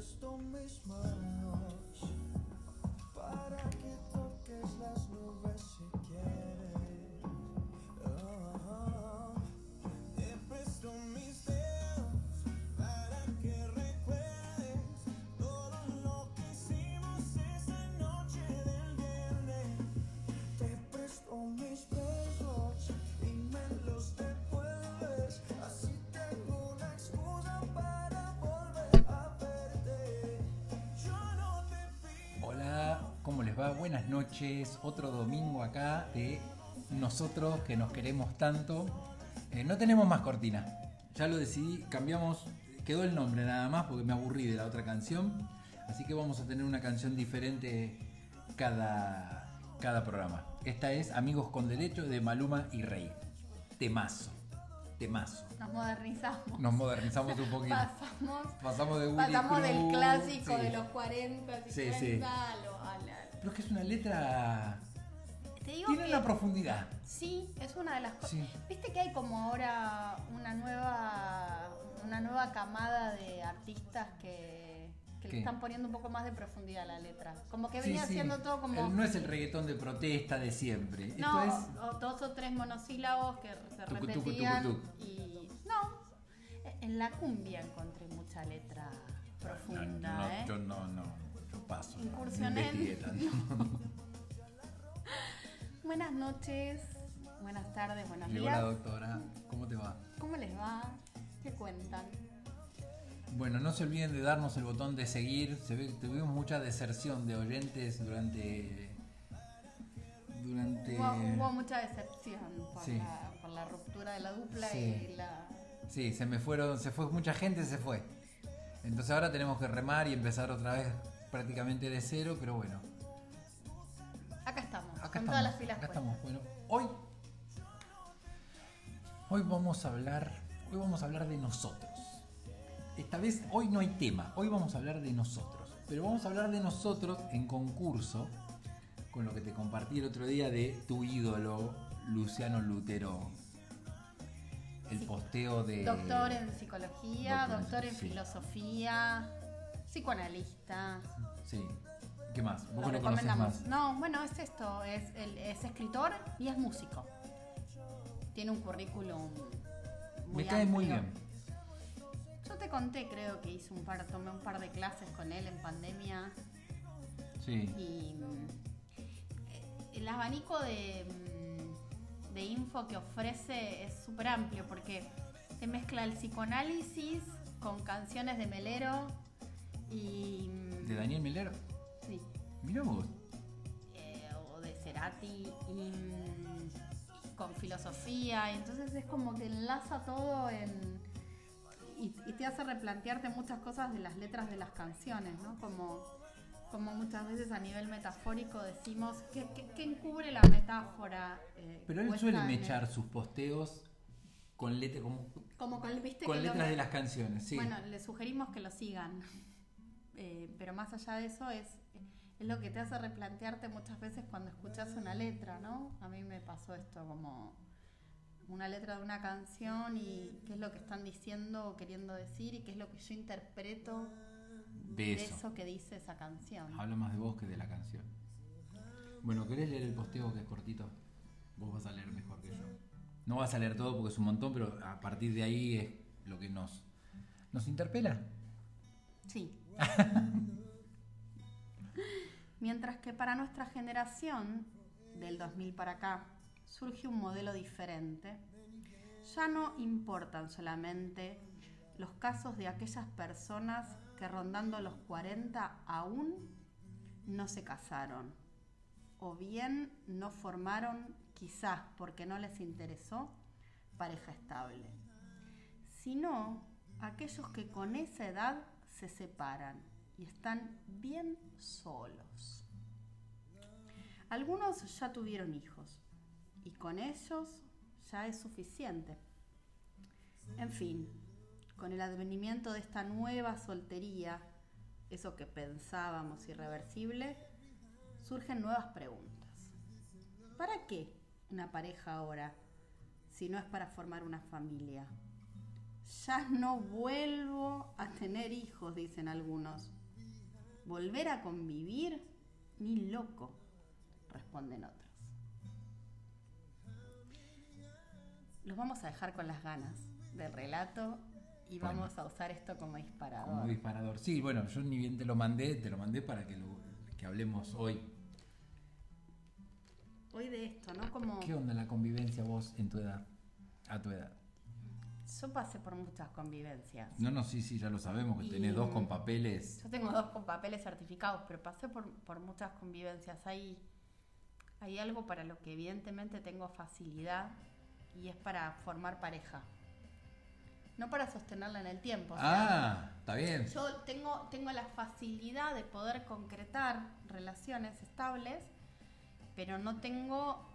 presto mis manos para Buenas noches. Otro domingo acá de nosotros que nos queremos tanto. Eh, no tenemos más cortina. Ya lo decidí, cambiamos, quedó el nombre nada más porque me aburrí de la otra canción. Así que vamos a tener una canción diferente cada, cada programa. Esta es Amigos con Derecho de Maluma y Rey. Temazo. Temazo. Nos modernizamos. Nos modernizamos un poquito. Pasamos, Pasamos de Willy pasamos del clásico sí. de los 40, Sí, 50 sí. a la- Pero es que es una letra. Te digo Tiene que una profundidad. sí, es una de las cosas. Sí. Viste que hay como ahora una nueva una nueva camada de artistas que, que le están poniendo un poco más de profundidad a la letra. Como que venía sí. siendo todo como El- no es el reggaetón de protesta de siempre. No, Esto es. o- dos o tres monosílabos que se Tucu, tucu, repetían tucu, tucu. y no, en la cumbia encontré mucha letra profunda, no, ¿eh? Yo no, no, paso. Incursioné. Buenas noches, buenas tardes, buenos Llegó días. la doctora. ¿Cómo te va? ¿Cómo les va? ¿Qué cuentan? Bueno, no se olviden de darnos el botón de seguir. Se ve que tuvimos mucha deserción de oyentes durante. Durante. Hubo, hubo mucha decepción por, Sí. la, por la ruptura de la dupla Sí. y la... Sí, se me fueron, se fue mucha gente, se fue. Entonces ahora tenemos que remar y empezar otra vez prácticamente de cero, pero bueno, Acá estamos, acá con estamos. todas las pilas acá puestas. estamos. Bueno, hoy, hoy vamos a hablar, hoy vamos a hablar de nosotros. Esta vez, hoy no hay tema, hoy vamos a hablar de nosotros. Pero vamos a hablar de nosotros en concurso con lo que te compartí el otro día de tu ídolo, Luciano Lutero. El posteo de. Doctor en psicología, Doctor en- doctor en sí. filosofía, psicoanalista. Sí. ¿Qué más? Vos Lo lo recomendamos. más. No, bueno, es esto, es, el- es escritor y es músico. Tiene un currículum muy Me cae muy bien. Yo te conté, creo que hice un par, tomé un par de clases con él en pandemia Sí. y eh, el abanico de, mm, de info que ofrece es súper amplio porque te mezcla el psicoanálisis con canciones de Melero y... ¿De Daniel Melero? Sí, Mira vos. eh, o de Cerati y, con filosofía y entonces es como que enlaza todo en y, y te hace replantearte muchas cosas de las letras de las canciones, ¿no? Como, como muchas veces a nivel metafórico decimos que, que, que encubre la metáfora. eh, Pero él suele en el- mechar sus posteos con, letra, como, como con, ¿viste con que lo- letras de las canciones. Sí. Bueno, les sugerimos que lo sigan. Eh, pero más allá de eso es, es lo que te hace replantearte muchas veces cuando escuchas una letra, ¿no? A mí me pasó esto como una letra de una canción y qué es lo que están diciendo o queriendo decir y qué es lo que yo interpreto de eso que dice esa canción. Habla más de vos que de la canción. Bueno, ¿querés leer el posteo que es cortito? Vos vas a leer mejor que yo. No vas a leer todo porque es un montón, pero a partir de ahí es lo que nos, nos interpela. Sí. Mientras que para nuestra generación, del 2000 para acá, surge un modelo diferente, ya no importan solamente los casos de aquellas personas que rondando los 40 aún no se casaron, o bien no formaron, quizás porque no les interesó, pareja estable, sino aquellos que con esa edad se separan y están bien solos. Algunos ya tuvieron hijos y con ellos ya es suficiente. En fin, con el advenimiento de esta nueva soltería, eso que pensábamos irreversible, surgen nuevas preguntas. ¿Para qué una pareja ahora si no es para formar una familia? Ya no vuelvo a tener hijos, dicen algunos. Volver a convivir, ni loco, responden otros. Los vamos a dejar con las ganas del relato y Bueno. vamos a usar esto como disparador. Como disparador. Sí, bueno, yo ni bien te lo mandé, te lo mandé para que, lo, que hablemos hoy. Hoy de esto, ¿no? Como ¿Qué onda la convivencia vos en tu edad? A tu edad. Yo pasé por muchas convivencias. No, no, sí, sí, ya lo sabemos, que Y- tenés dos con papeles. Yo tengo dos con papeles certificados, pero pasé por, por muchas convivencias. Hay, hay algo para lo que evidentemente tengo facilidad y es para formar pareja. No para sostenerla en el tiempo. o sea, Ah, está bien. yo tengo, tengo la facilidad de poder concretar relaciones estables, pero no tengo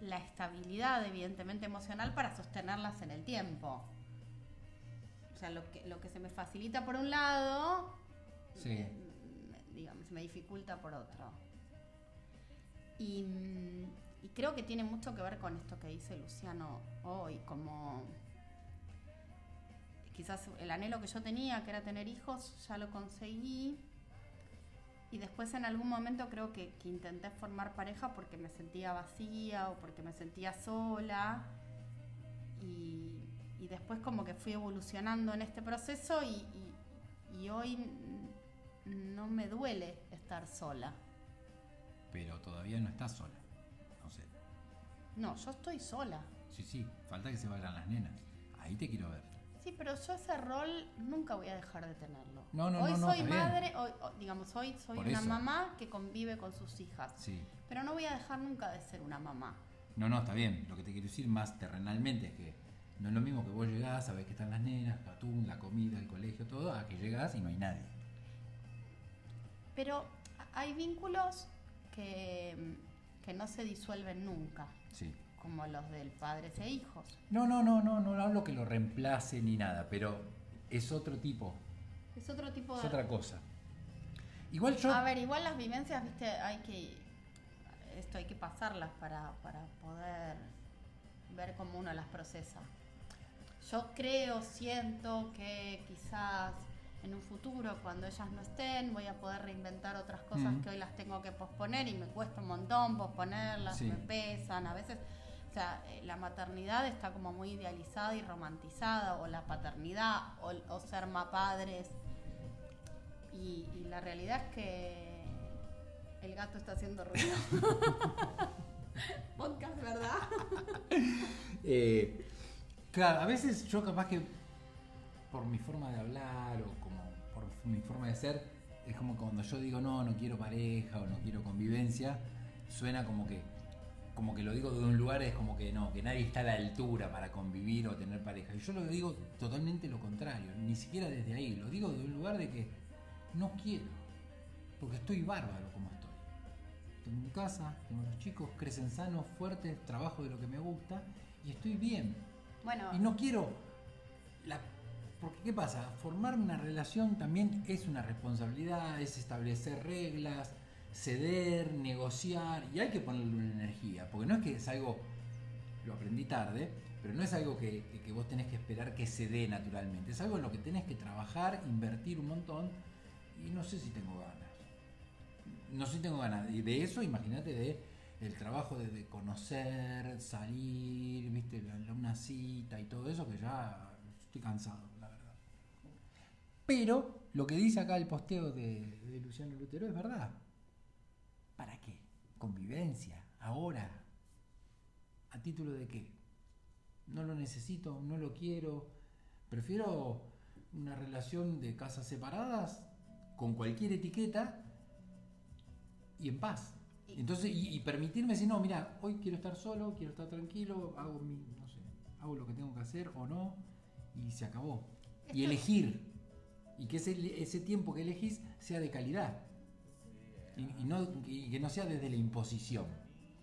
la estabilidad, evidentemente, emocional para sostenerlas en el tiempo. O sea, lo que, lo que se me facilita por un lado, Sí. me- digamos, se me dificulta por otro. Y, mm, y creo que tiene mucho que ver con esto que dice Luciano hoy, como quizás el anhelo que yo tenía, que era tener hijos, ya lo conseguí. Y después en algún momento creo que, que intenté formar pareja porque me sentía vacía o porque me sentía sola. Y, y después como que fui evolucionando en este proceso y, y- y hoy no me duele estar sola. Pero todavía no estás sola. No sé. No, yo estoy sola. Sí, sí, falta que se vayan las nenas. Ahí te quiero ver. Sí, pero yo ese rol nunca voy a dejar de tenerlo. No, no, hoy no, soy madre, hoy, hoy- digamos, hoy soy Por una eso. mamá que convive con sus hijas. Sí. Pero no voy a dejar nunca de ser una mamá. No, no, está bien. Lo que te quiero decir más terrenalmente es que no es lo mismo que vos llegás, sabés que están las nenas, Catún, la comida, el colegio, todo, a que llegás y no hay nadie. Pero hay vínculos que, que no se disuelven nunca, Sí. como los del padres e hijos. No, no, no, no, no hablo que lo reemplace ni nada, pero es otro tipo, Es otro tipo es de... otra cosa. Igual yo... A ver, igual las vivencias, viste, hay que... Esto hay que pasarlas para, para poder ver cómo uno las procesa. Yo creo, siento que quizás en un futuro, cuando ellas no estén, voy a poder reinventar otras cosas Mm. que hoy las tengo que posponer y me cuesta un montón posponerlas, Sí. me pesan, a veces... O sea, eh, la maternidad está como muy idealizada y romantizada, o la paternidad, o, o ser más padres. Y, y la realidad es que el gato está haciendo ruido. Podcast, ¿verdad? Eh, claro, a veces yo capaz que por mi forma de hablar o como por mi forma de ser, es como cuando yo digo no, no quiero pareja o no quiero convivencia, suena como que como que lo digo de un lugar es como que no, que nadie está a la altura para convivir o tener pareja. Y yo lo digo totalmente lo contrario, ni siquiera desde ahí, lo digo de un lugar de que no quiero, porque estoy bárbaro como estoy. Tengo mi casa, tengo los chicos, crecen sanos, fuertes, trabajo de lo que me gusta y estoy bien. Y no quiero. Porque, ¿qué pasa? Formar una relación también es una responsabilidad, es establecer reglas, ceder, negociar, y hay que ponerle una energía, porque no es que es algo. Lo aprendí tarde, pero no es algo que- que vos tenés que esperar que se dé naturalmente, es algo en lo que tenés que trabajar, invertir un montón, y no sé si tengo ganas. No sé si tengo ganas. Y de eso, imagínate de el trabajo de, conocer, salir, viste, la- una cita y todo eso, que ya estoy cansado, la verdad. Pero lo que dice acá el posteo de, de Luciano Lutero es verdad. ¿Para qué? Convivencia, ahora. ¿A título de qué? No lo necesito, no lo quiero. Prefiero una relación de casas separadas con cualquier etiqueta y en paz. Entonces, y, y permitirme decir, no, mira, hoy quiero estar solo, quiero estar tranquilo, hago mi, no sé, hago lo que tengo que hacer o no, y se acabó. Y elegir. Y que ese, ese tiempo que elegís sea de calidad. Y, y no, y que no sea desde la imposición.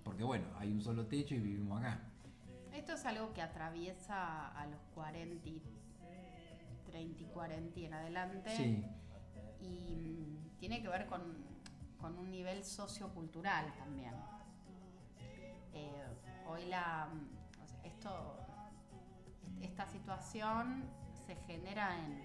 Porque bueno, hay un solo techo y vivimos acá. esto es algo que atraviesa a los 40, y 30 y 40 y en adelante. Sí, y mm, tiene que ver con, con un nivel sociocultural también. Eh, hoy la, esto, esta situación se genera en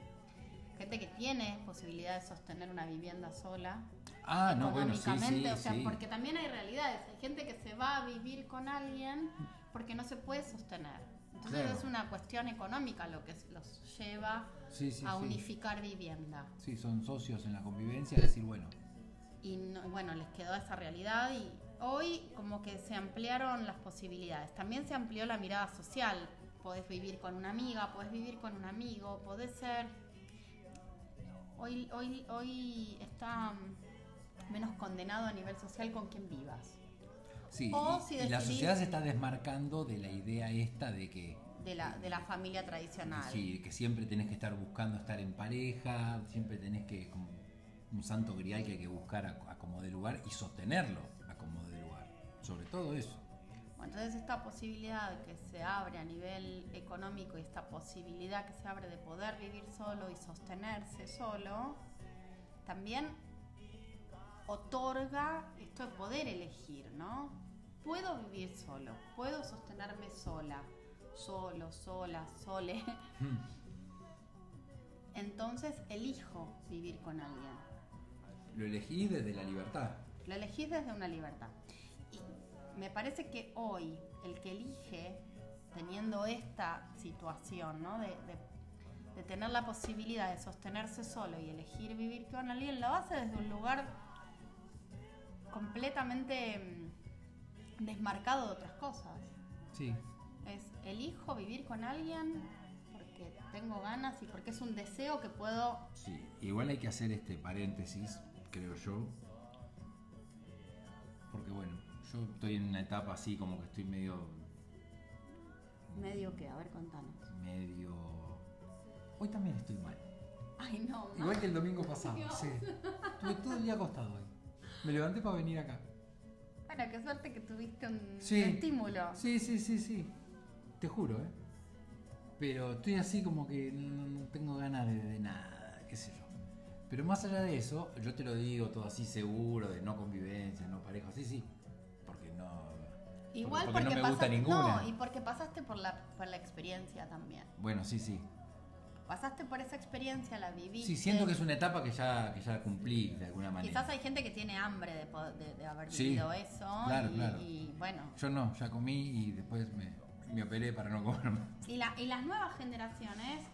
gente que tiene posibilidad de sostener una vivienda sola. Ah, no, bueno, sí, o sea, sí. porque también hay realidades. Hay gente que se va a vivir con alguien porque no se puede sostener. Entonces Claro. es una cuestión económica lo que los lleva Sí, sí, a unificar vivienda. Sí, son socios en la convivencia, decir, bueno, Y no- bueno, les quedó esa realidad y hoy como que se ampliaron las posibilidades. También se amplió la mirada social. Podés vivir con una amiga, podés vivir con un amigo, podés ser... Hoy, hoy, hoy está menos condenado a nivel social con quien vivas. sí. O y, la sociedad se está desmarcando de la idea esta de que De la, de la familia tradicional. Sí, que siempre tenés que estar buscando estar en pareja, siempre tenés que, como un santo grial que hay que buscar a, a como de lugar y sostenerlo a como de lugar. Sobre todo eso. Bueno, entonces esta posibilidad que se abre a nivel económico y esta posibilidad que se abre de poder vivir solo y sostenerse solo, también otorga esto de poder elegir, ¿no? Puedo vivir solo, puedo sostenerme sola, solo, sola, sole. Entonces elijo vivir con alguien. Lo elegí desde la libertad. Lo elegís desde una libertad. Y me parece que hoy el que elige, teniendo esta situación, ¿no? De, de- de tener la posibilidad de sostenerse solo y elegir vivir con alguien, lo hace desde un lugar completamente mm, desmarcado de otras cosas. Sí. Es elijo vivir con alguien porque tengo ganas y porque es un deseo que puedo Sí, igual hay que hacer este paréntesis, creo yo. Porque bueno, yo estoy en una etapa así como que estoy medio. medio que, a ver, contanos. medio. Hoy también estoy mal. Ay, no, no. Igual que el domingo pasado, Dios. sí. Estuve todo el día acostado hoy. Me levanté para venir acá. Bueno, qué suerte que tuviste un Sí. estímulo. Sí, sí, sí, sí. Te juro, ¿eh? Pero estoy así como que no, no tengo ganas de, de nada, qué sé yo. Pero más allá de eso, yo te lo digo todo así seguro, de no convivencia, no pareja, sí, sí. Porque no. Igual porque, porque, no me gusta pasaste, ninguna. No, y porque pasaste por la, por la experiencia también. Bueno, sí, sí. Pasaste por esa experiencia, la viviste. Sí, siento que es una etapa que ya, que ya cumplí de alguna manera. Quizás hay gente que tiene hambre de, de- de haber Sí, vivido eso. claro, y, claro. y bueno. Yo no, ya comí y después me, me operé para no comer más. Y, la, y las nuevas generaciones,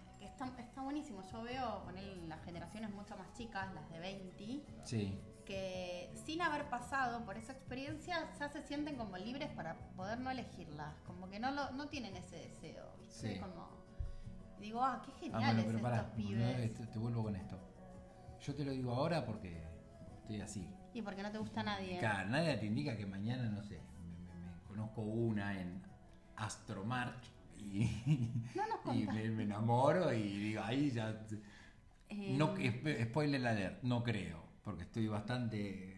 está, está buenísimo. Yo veo poner las generaciones mucho más chicas, las de 20, Sí, que sin haber pasado por esa experiencia ya se sienten como libres para poder no elegirlas. Como que no, lo, no tienen ese deseo. ¿viste? Sí. Como, digo, ah, qué Ah, geniales bueno, pero estos pará, pibes. no, este- te vuelvo con esto. Yo te lo digo ahora porque estoy así. Y porque no te gusta nadie. Claro, nadie te indica que mañana, no sé, me, me- me conozco una en Astromarch y, No nos y me, me enamoro y digo, ahí ya... Eh, No, sp- spoiler alert, no creo, porque estoy bastante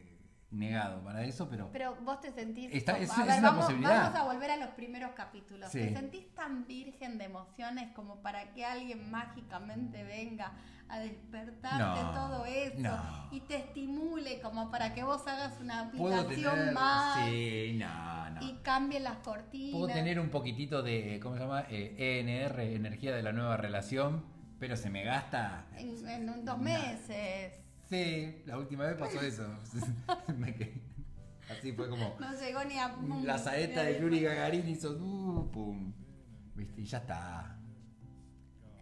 negado para eso, pero... Pero vos te sentís. Está- como- es- a es una vamos, posibilidad. vamos a volver a los primeros capítulos. Sí. ¿Te sentís tan virgen de emociones como para que alguien mágicamente venga a despertarte No, todo eso no. y te estimule como para que vos hagas una aplicación tener... más Sí, no, no. y cambie las cortinas? Puedo tener un poquitito de, ¿cómo se llama? Eh, ENR, energía de la nueva relación, pero se me gasta... en, dos meses. Sí, la última vez pasó eso. Así fue como... No llegó ni a. La saeta de Yuri Gagarin hizo... uh, pum. ¿Viste? Y ya está.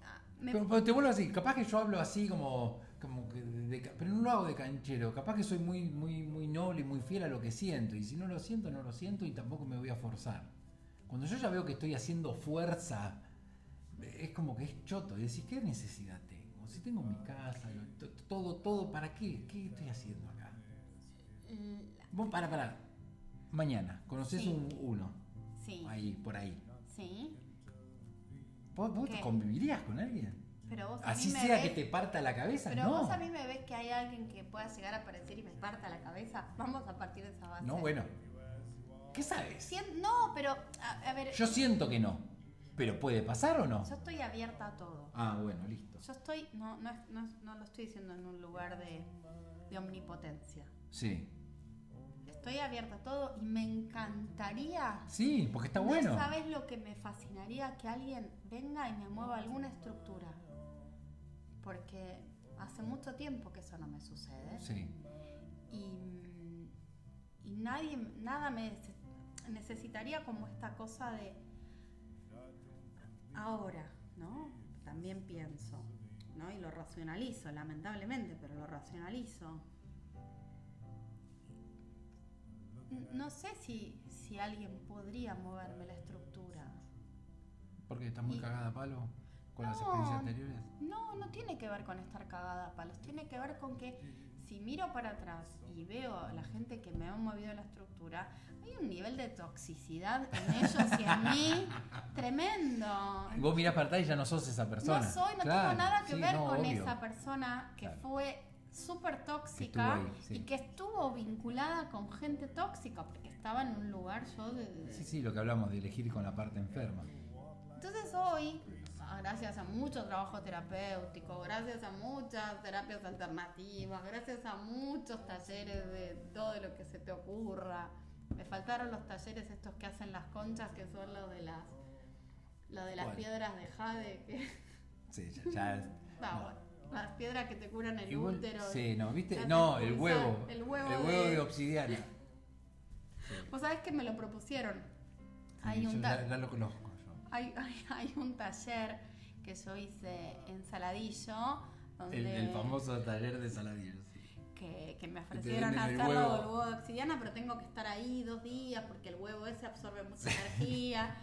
Ah, me- Pero, pero te vuelvo así, capaz que yo hablo así como, como que de- de- pero no lo hago de canchero, capaz que soy muy, muy, muy noble y muy fiel a lo que siento, y si no lo siento, no lo siento y tampoco me voy a forzar. Cuando yo ya veo que estoy haciendo fuerza, es como que es choto, y decís, ¿qué necesidad? Si tengo mi casa, todo, todo, ¿para qué? ¿Qué estoy haciendo acá? Vos, para, para, mañana, conoces Sí. un uno, Sí, ahí, por ahí. sí. ¿Vos, vos convivirías con alguien? Pero vos a Así sea ves- que te parta la cabeza, Pero no. vos a mí me ves que hay alguien que pueda llegar a aparecer y me parta la cabeza. Vamos a partir de esa base. No, bueno. ¿Qué sabes? Sien- no, pero a, a ver, Yo siento que no. Pero puede pasar o no. yo estoy abierta a todo. Ah, bueno, listo. Yo estoy, no, no, no, no lo estoy diciendo en un lugar de, de omnipotencia. Sí. Estoy abierta a todo y me encantaría. Sí, porque está no bueno. sabes lo que me fascinaría que alguien venga y me mueva alguna estructura. porque hace mucho tiempo que eso no me sucede. Sí. Y, y nadie, nada me nece- necesitaría como esta cosa de ahora, ¿no? También pienso, ¿no? Y lo racionalizo, lamentablemente, pero lo racionalizo. No sé si, si alguien podría moverme la estructura. Porque estás muy Y- cagada a palo con las experiencias anteriores. No, no tiene que ver con estar cagada a palos, tiene que ver con que si miro para atrás y veo a la gente que me ha movido la estructura, hay un nivel de toxicidad en ellos y en mí tremendo. Vos mirás para atrás y ya no sos esa persona. No soy, no Claro, tengo nada que sí, ver no, con obvio. esa persona que Claro. fue súper tóxica ahí, sí. y que estuvo vinculada con gente tóxica, porque estaba en un lugar yo de... de- Sí, sí, lo que hablamos de elegir con la parte enferma. Entonces hoy, gracias a mucho trabajo terapéutico, gracias a muchas terapias alternativas, gracias a muchos talleres de todo lo que se te ocurra, me faltaron los talleres estos que hacen las conchas, que son los de las, los de las ¿Cuál? piedras de jade, que, Sí, ya, ya es- no, no. bueno, las piedras que te curan el Igual- útero. sí, no, ¿viste? te No, el huevo. El huevo, El huevo de, de obsidiana. Vos sabés que me lo propusieron. Sí, Hay un ya, ta- ya lo conozco. Hay, hay, hay un taller que yo hice en Saladillo, donde El, el famoso taller de saladillos. sí. que, que me ofrecieron hacerlo huevo. del huevo de obsidiana, pero tengo que estar ahí dos días porque el huevo ese absorbe mucha energía.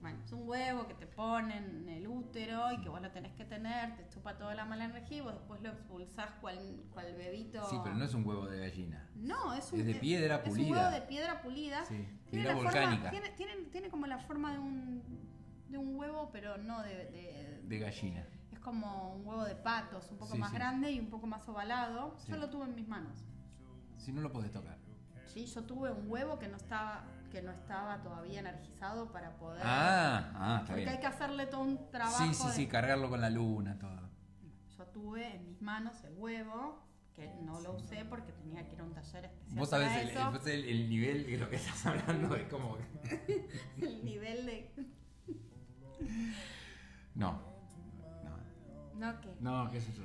Bueno, es un huevo que te ponen en el útero y que vos lo tenés que tener, te chupa toda la mala energía y vos después lo expulsás cual, cual bebito. Sí, pero no es un huevo de gallina. No, es un, Es de piedra es un pulida. huevo de piedra pulida. Sí, Tiene, piedra la forma- volcánica. tiene, tiene, tiene como la forma de un, de un huevo, pero no de, de- De gallina. Es como un huevo de patos, un poco Sí, más sí. grande y un poco más ovalado. Sí. Yo lo tuve en mis manos. Si no lo podés tocar. Sí, yo tuve un huevo que no estaba, que no estaba todavía energizado para poder. Ah, ah, está porque hay que hacerle todo un trabajo. Sí, sí, de- sí, cargarlo con la luna, todo. Yo tuve en mis manos el huevo, que no lo usé porque tenía que ir a un taller especial. Vos para sabés el, eso. el- el- el nivel de lo que estás hablando, es como... el nivel de. No. No. No, que. No, qué sé yo.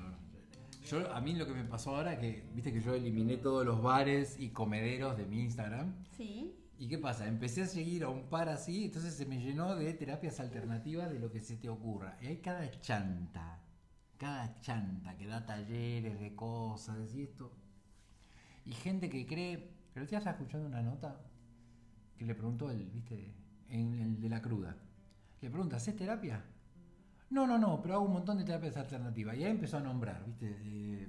Yo, a mí lo que me pasó ahora es que, viste que yo eliminé todos los bares y comederos de mi Instagram. Sí. ¿Y qué pasa? Empecé a seguir a un par así, entonces se me llenó de terapias alternativas de lo que se te ocurra. Y hay cada chanta, cada chanta que da talleres de cosas, y esto. Y gente que cree. Pero día estaba escuchando una nota que le preguntó el, viste, en el de la cruda. Le pregunta, ¿haces terapia? No, no, no, pero hago un montón de terapias alternativas. Y ahí empezó a nombrar, ¿viste? Eh,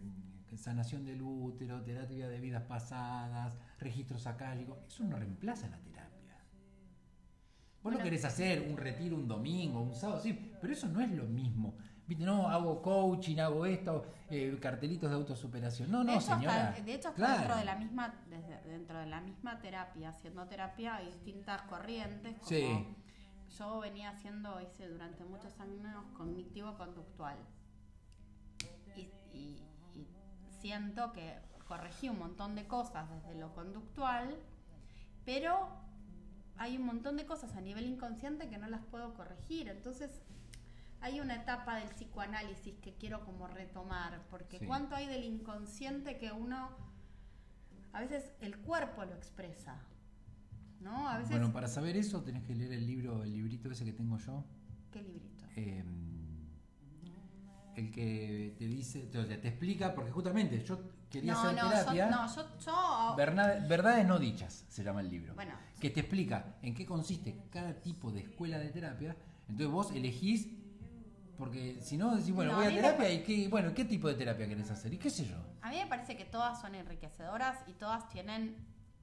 sanación del útero, terapia de vidas pasadas, registros acálicos. Eso no reemplaza la terapia. Vos no Bueno. querés hacer un retiro un domingo, un sábado, sí, pero eso no es lo mismo. ¿Viste? No, hago coaching, hago esto, eh, cartelitos de autosuperación. No, de no, hasta- señora. de hecho, Claro. dentro de la misma, desde- dentro de la misma terapia, haciendo terapia, hay distintas corrientes. Como Sí. Yo venía haciendo, hice durante muchos años cognitivo-conductual. Y, y- y siento que corregí un montón de cosas desde lo conductual, pero hay un montón de cosas a nivel inconsciente que no las puedo corregir. Entonces, hay una etapa del psicoanálisis que quiero como retomar, porque Sí. cuánto hay del inconsciente que uno, a veces el cuerpo lo expresa, ¿no? A veces, Bueno, para saber eso tenés que leer el libro, el librito ese que tengo yo. ¿qué librito? eh, el que te dice, te, te explica, porque justamente yo quería No, hacer no, terapia. yo, no, yo, yo- Verdad- verdades no dichas se llama el libro. Bueno. Que te explica en qué consiste cada tipo de escuela de terapia. Entonces vos elegís, porque si no decís, bueno, No, voy a a mí me terapia y qué, bueno, ¿qué tipo de terapia querés hacer? Y qué sé yo. a mí me parece que todas son enriquecedoras y todas tienen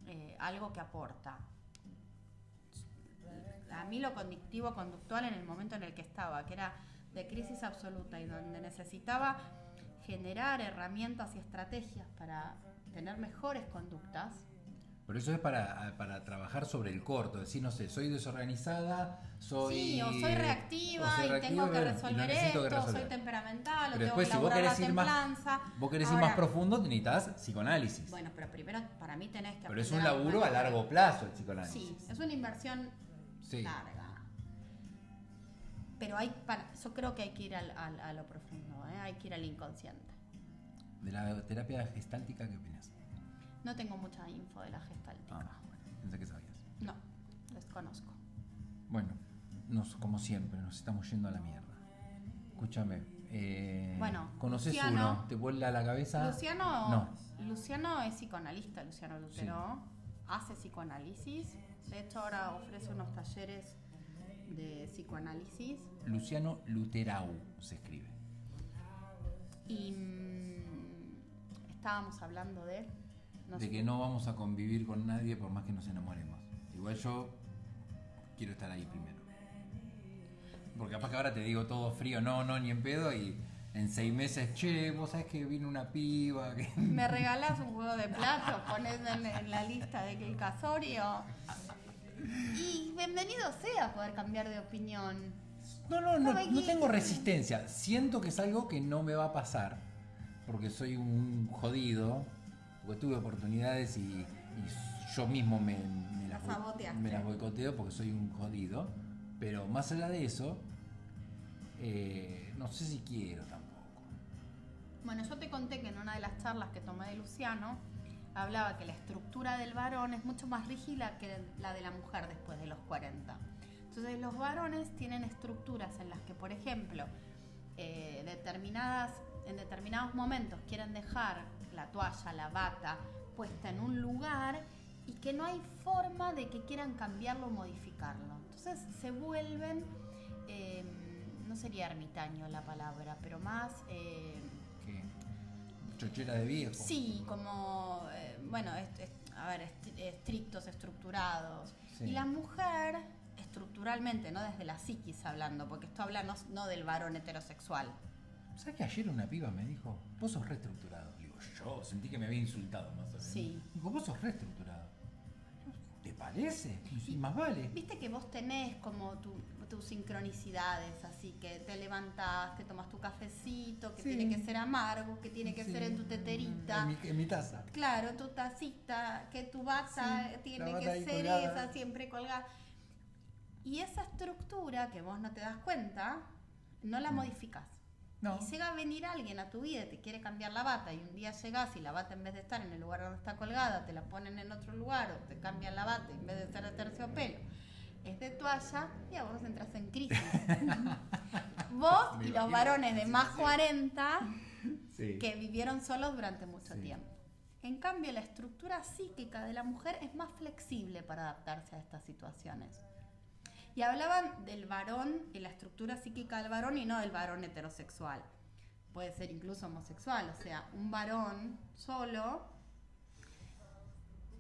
eh, algo que aporta. A mí lo conductivo conductual en el momento en el que estaba, que era de crisis absoluta y donde necesitaba generar herramientas y estrategias para tener mejores conductas, Pero eso es para, para trabajar sobre el corto, decir, no sé, soy desorganizada, soy... sí, o soy reactiva o soy y reactiva, tengo que y resolver necesito que esto, o soy resolver. temperamental, o Pero tengo después, que si vos querés la ir más, templanza. vos querés ir Ahora, más profundo, necesitas psicoanálisis. Bueno, pero primero para mí tenés que pero es un laburo a largo plazo el psicoanálisis. Sí, es una inversión Sí. larga. Pero hay para, yo creo que hay que ir al- al- a lo profundo, ¿eh? hay que ir al inconsciente. De la terapia gestáltica, ¿qué opinas? No tengo mucha info de la gestáltica. Ah, bueno, pensé que sabías. No, desconozco. Bueno, nos, como siempre, nos estamos yendo a la mierda. Escúchame. Eh, Bueno, ¿Conoces Luciano- uno? ¿Te vuela la cabeza? Luciano, No. Luciano es psicoanalista, Luciano Lutero. Hace psicoanálisis. De hecho, ahora ofrece unos talleres de psicoanálisis. Luciano Luterau se escribe. Y mm, estábamos hablando de. no de sé, que no vamos a convivir con nadie por más que nos enamoremos. Igual yo quiero estar ahí primero. Porque capaz que ahora te digo todo frío, no, no, ni en pedo, y en seis meses, che, vos sabés que vino una piba. Que... Me regalas un juego de platos, pones en, en la lista de que el casorio. Y bienvenido sea poder cambiar de opinión. No, no, no, no tengo resistencia. Siento que es algo que no me va a pasar. Porque soy un jodido. Porque tuve oportunidades y, y yo mismo me, me las, me las boicoteo porque soy un jodido. Pero más allá de eso, eh, no sé si quiero tampoco. Bueno, yo te conté que en una de las charlas que tomé de Luciano hablaba que la estructura del varón es mucho más rígida que la de la mujer después de los 40. Entonces los varones tienen estructuras en las que, por ejemplo, eh, determinadas, en determinados momentos quieren dejar la toalla, la bata puesta en un lugar y que no hay forma de que quieran cambiarlo o modificarlo. Entonces se vuelven, eh, no sería ermitaño la palabra, pero más... eh, ¿Qué? Chochera de viejo. Sí, como, eh, bueno, est- est- a ver, est- estrictos, estructurados. Sí. Y la mujer, estructuralmente, no desde la psiquis hablando, porque esto habla no, no del varón heterosexual. ¿Sabes que ayer una piba me dijo, vos sos reestructurado? Le digo, yo sentí que me había insultado más o menos. Sí. Digo, vos sos reestructurado. ¿Te parece? Y más vale. Viste que vos tenés como tu- tus sincronicidades, así que te levantás, te tomas tu cafecito, que Sí. tiene que ser amargo, que tiene que Sí. ser en tu teterita. En mi, en mi taza. Claro, tu tacita, que tu bata Sí, tiene bata que ser colgada. esa, siempre colgada. Y esa estructura que vos no te das cuenta, no la modificas. Mm. No. Y llega a venir alguien a tu vida y te quiere cambiar la bata y un día llegas y la bata en vez de estar en el lugar donde está colgada, te la ponen en otro lugar o te cambian la bata en vez de ser de terciopelo, es de toalla y a vos entras en crisis. vos y los varones de más situación. 40 Sí. que vivieron solos durante mucho Sí. tiempo. En cambio, la estructura psíquica de la mujer es más flexible para adaptarse a estas situaciones. Y hablaban del varón y la estructura psíquica del varón y no del varón heterosexual. Puede ser incluso homosexual, o sea, un varón solo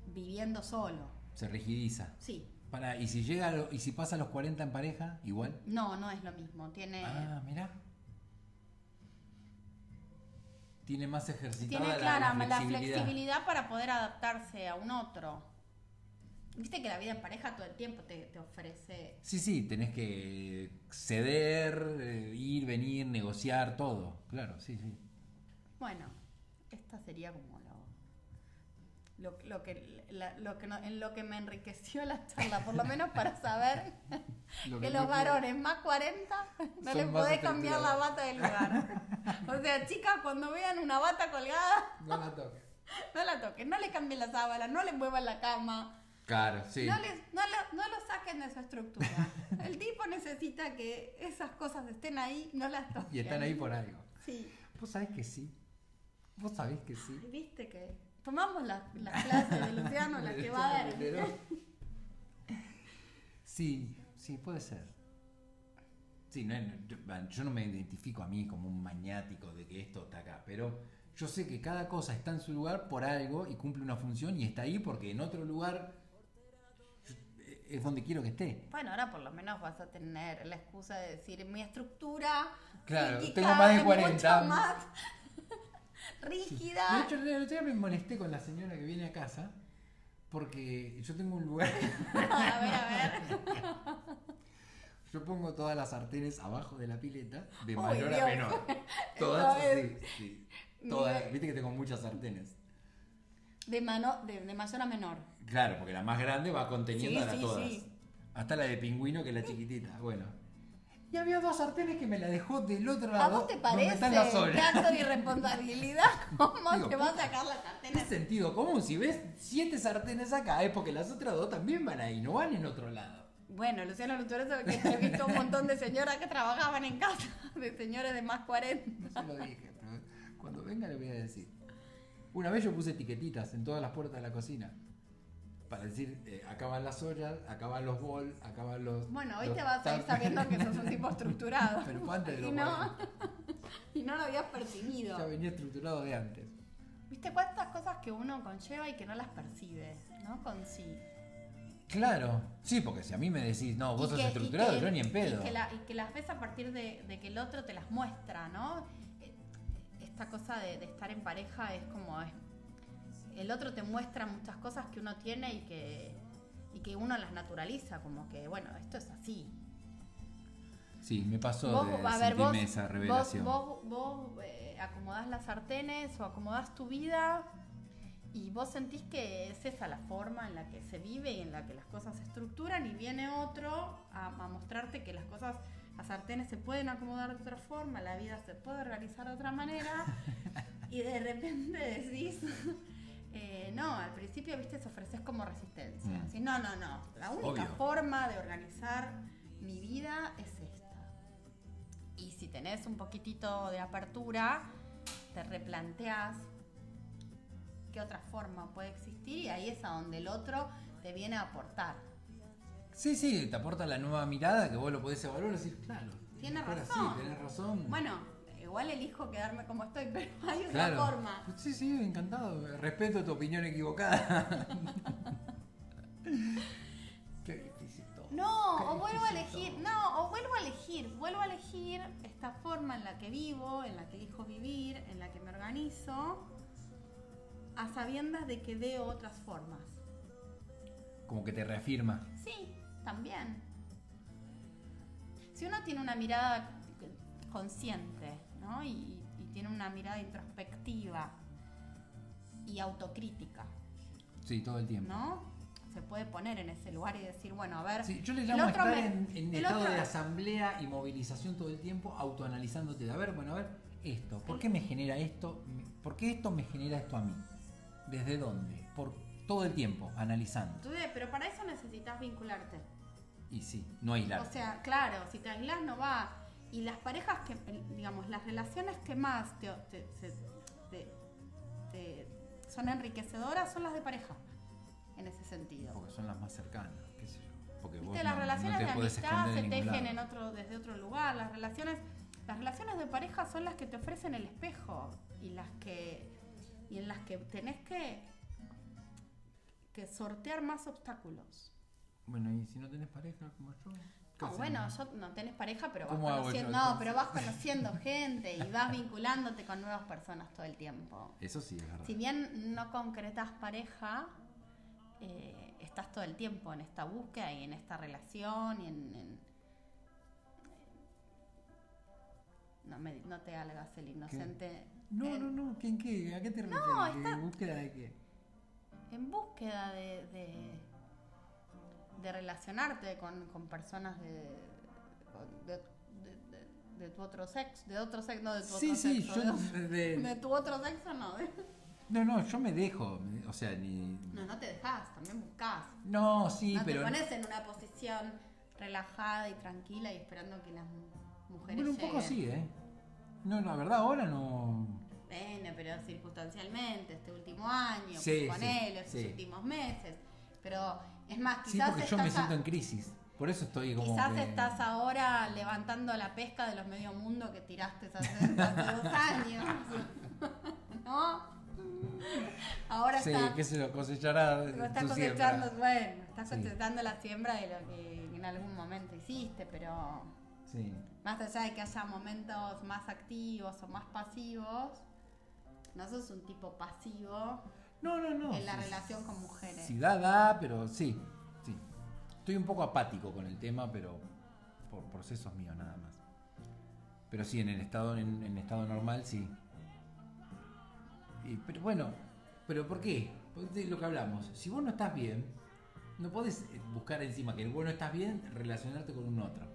viviendo solo. Se rigidiza. Sí, Para, y si llega lo- y si pasa los 40 en pareja, igual. no, no es lo mismo. Tiene, Ah, mira. Tiene más ejercitada tiene la- clara la, la flexibilidad. flexibilidad para poder adaptarse a un otro. Viste que la vida en pareja todo el tiempo te, te ofrece. Sí, sí, tenés que ceder, eh, ir, venir, negociar, todo. Claro, sí, sí. Bueno, esta sería como lo, lo, lo que, la- lo que no- en lo que me enriqueció la charla, por lo menos para saber Lo que que los varones más 40 no les podés cambiar la bata del lugar. O sea, chicas, cuando vean una bata colgada, No la toques. no la toquen, no le cambien la sábana, no le muevan la cama. Claro, sí. No, les, no, lo, no lo saquen de su estructura. El tipo necesita que esas cosas estén ahí, no las toquen. Y están ahí por algo. Sí. Vos sabés que sí. Vos sabés que sí. Ay, Viste que tomamos las las clases de Luciano, las que va a dar. Sí, sí, puede ser. Sí, no, no, yo, no me identifico a mí como un maniático de que esto está acá, pero yo sé que cada cosa está en su lugar por algo y cumple una función y está ahí porque en otro lugar es donde quiero que esté. Bueno, ahora por lo menos vas a tener la excusa de decir mi estructura. Claro, psíquica tengo más de es 40. mucho más De rígida. hecho, el otro día me molesté con la señora que viene a casa porque yo tengo un lugar, a ver, a ver. yo pongo todas las sartenes abajo de la pileta de mayor a menor. Todas, sí, sí. Todas, viste que tengo muchas sartenes. De, mano, de, de mayor a menor. Claro, porque la más grande va conteniendo Sí, a las sí, todas. sí. Hasta la de pingüino que es la chiquitita. Bueno. Y había dos sartenes que me la dejó del otro ¿A lado. vos te parece acto de irresponsabilidad? ¿Cómo Digo, te va a sacar la ¿Qué sartén? sentido común? Si ves siete sartenes acá es porque las otras dos también van ahí, no van en otro lado. Bueno, Luciano Luturoso, que he visto un montón de señoras que trabajaban en casa, de señores de más 40. No se lo dije, pero cuando venga le voy a decir. Una vez yo puse etiquetitas en todas las puertas de la cocina. Para decir, eh, acá van las ollas, acá van los bols, acá van los. Bueno, hoy los te vas a ir sabiendo que sos un tipo estructurado. Pero fue antes de los y, no, 40. y no lo habías percibido. Ya venía estructurado de antes. ¿Viste cuántas cosas que uno conlleva y que no las percibe? ¿No? Con sí. Claro, sí, porque si a mí me decís, no, vos Y sos que- estructurado, que- yo ni en pedo. Y que, la- y que las ves a partir de, de que el otro te las muestra, ¿no? Eh, Esta cosa de, de estar en pareja es como... es- el otro te muestra muchas cosas que uno tiene y que, y que uno las naturaliza, como que, bueno, esto es así. Sí, me pasó Vos, de a ver, vos, esa vos, revelación. vos, vos, eh, acomodás las sartenes o acomodás tu vida y vos sentís que es esa la forma en la que se vive y en la que las cosas se estructuran y viene otro a, a mostrarte que las cosas, las sartenes se pueden acomodar de otra forma, la vida se puede organizar de otra manera y de repente decís... eh, no, al principio, viste, se ofreces como resistencia. Mm. No, no, no. La única Obvio. forma de organizar mi vida es esta. Y si tenés un poquitito de apertura, te replanteás qué otra forma puede existir y ahí es a donde el otro te viene a aportar. Sí, sí, te aporta la nueva mirada que vos lo podés evaluar y decir, claro. Tiene mejor razón. tenés razón. Bueno, igual elijo quedarme como estoy, pero hay otra claro. forma. Sí, sí, encantado. Respeto tu opinión equivocada. Qué difícil todo. No, Qué o vuelvo a elegir, todo. no, o vuelvo a elegir, vuelvo a elegir esta forma en la que vivo, en la que elijo vivir, en la que me organizo, a sabiendas de que veo otras formas. Como que te reafirma. Sí, también. Si uno tiene una mirada consciente, ¿no? Y, y tiene una mirada introspectiva y autocrítica, Sí, todo el tiempo. ¿no? Se puede poner en ese lugar y decir, bueno, a ver, Sí, yo le el llamo a estar me- en, en el estado otro- de asamblea y movilización todo el tiempo, autoanalizándote de, a ver, bueno, a ver, esto, ¿por qué me genera esto? ¿Por qué esto me genera esto a mí? ¿Desde dónde? Por todo el tiempo, analizando. Pero para eso necesitas vincularte. Y sí, no aislar. O sea, claro, si te aislás no va. Y las parejas que, digamos, las relaciones que más te, te- te- te- son enriquecedoras son las de pareja, en ese sentido. porque son las más cercanas, qué sé yo. Porque vos las no- relaciones no de amistad se tejen en otro, desde otro lugar. Las relaciones, las relaciones de pareja son las que te ofrecen el espejo y las que y en las que tenés que que sortear más obstáculos. Bueno, y si no tenés pareja como yo. ¿Qué No, bueno, yo no tenés pareja, pero vas ¿Cómo hago yo, conociendo, no, pero vas conociendo gente y vas vinculándote con nuevas personas todo el tiempo. Eso sí, es verdad. Si bien no concretas pareja, eh, estás todo el tiempo en esta búsqueda y en esta relación y en... en- no, me- no te hagas el inocente. No, en, no, no, ¿quién qué? ¿A qué te refieres? No, ¿Qué está- búsqueda de qué? En búsqueda de, de, de relacionarte con, con personas de, de, de- tu otro sexo, de otro sexo, no de tu Sí, otro sí, sexo, yo de, tu otro sexo no. No, no, yo me dejo, o sea, ni... No, no te dejas, también buscas. No, sí, no pero... te pones en una posición relajada y tranquila y esperando que las mu- mujeres Bueno, un poco sí, ¿eh? No, la verdad ahora no... Bueno, pero circunstancialmente, este último año, Sí, con sí, él, estos sí. últimos meses. Pero es más, Sí, quizás porque yo me estás a- siento en crisis. Por eso estoy como Quizás que- estás ahora levantando la pesca de los medio mundo que tiraste hace, hace dos años. ¿No? Ahora Sí, estás, qué sé yo, cosechará estás tu cosechando, siembra. bueno, estás Sí. cosechando la siembra de lo que en algún momento hiciste, pero Sí. más allá de que haya momentos más activos o más pasivos, no sos un tipo pasivo No, no, no. en la sí, relación con mujeres. Si da, da, pero sí, sí. Estoy un poco apático con el tema, pero por procesos míos nada más. Pero sí, en el estado, en, en estado normal, sí. Y, pero bueno, pero ¿por qué? Porque de lo que hablamos. Si vos no estás bien, no podés eh, buscar encima que vos no estás bien relacionarte con un otro.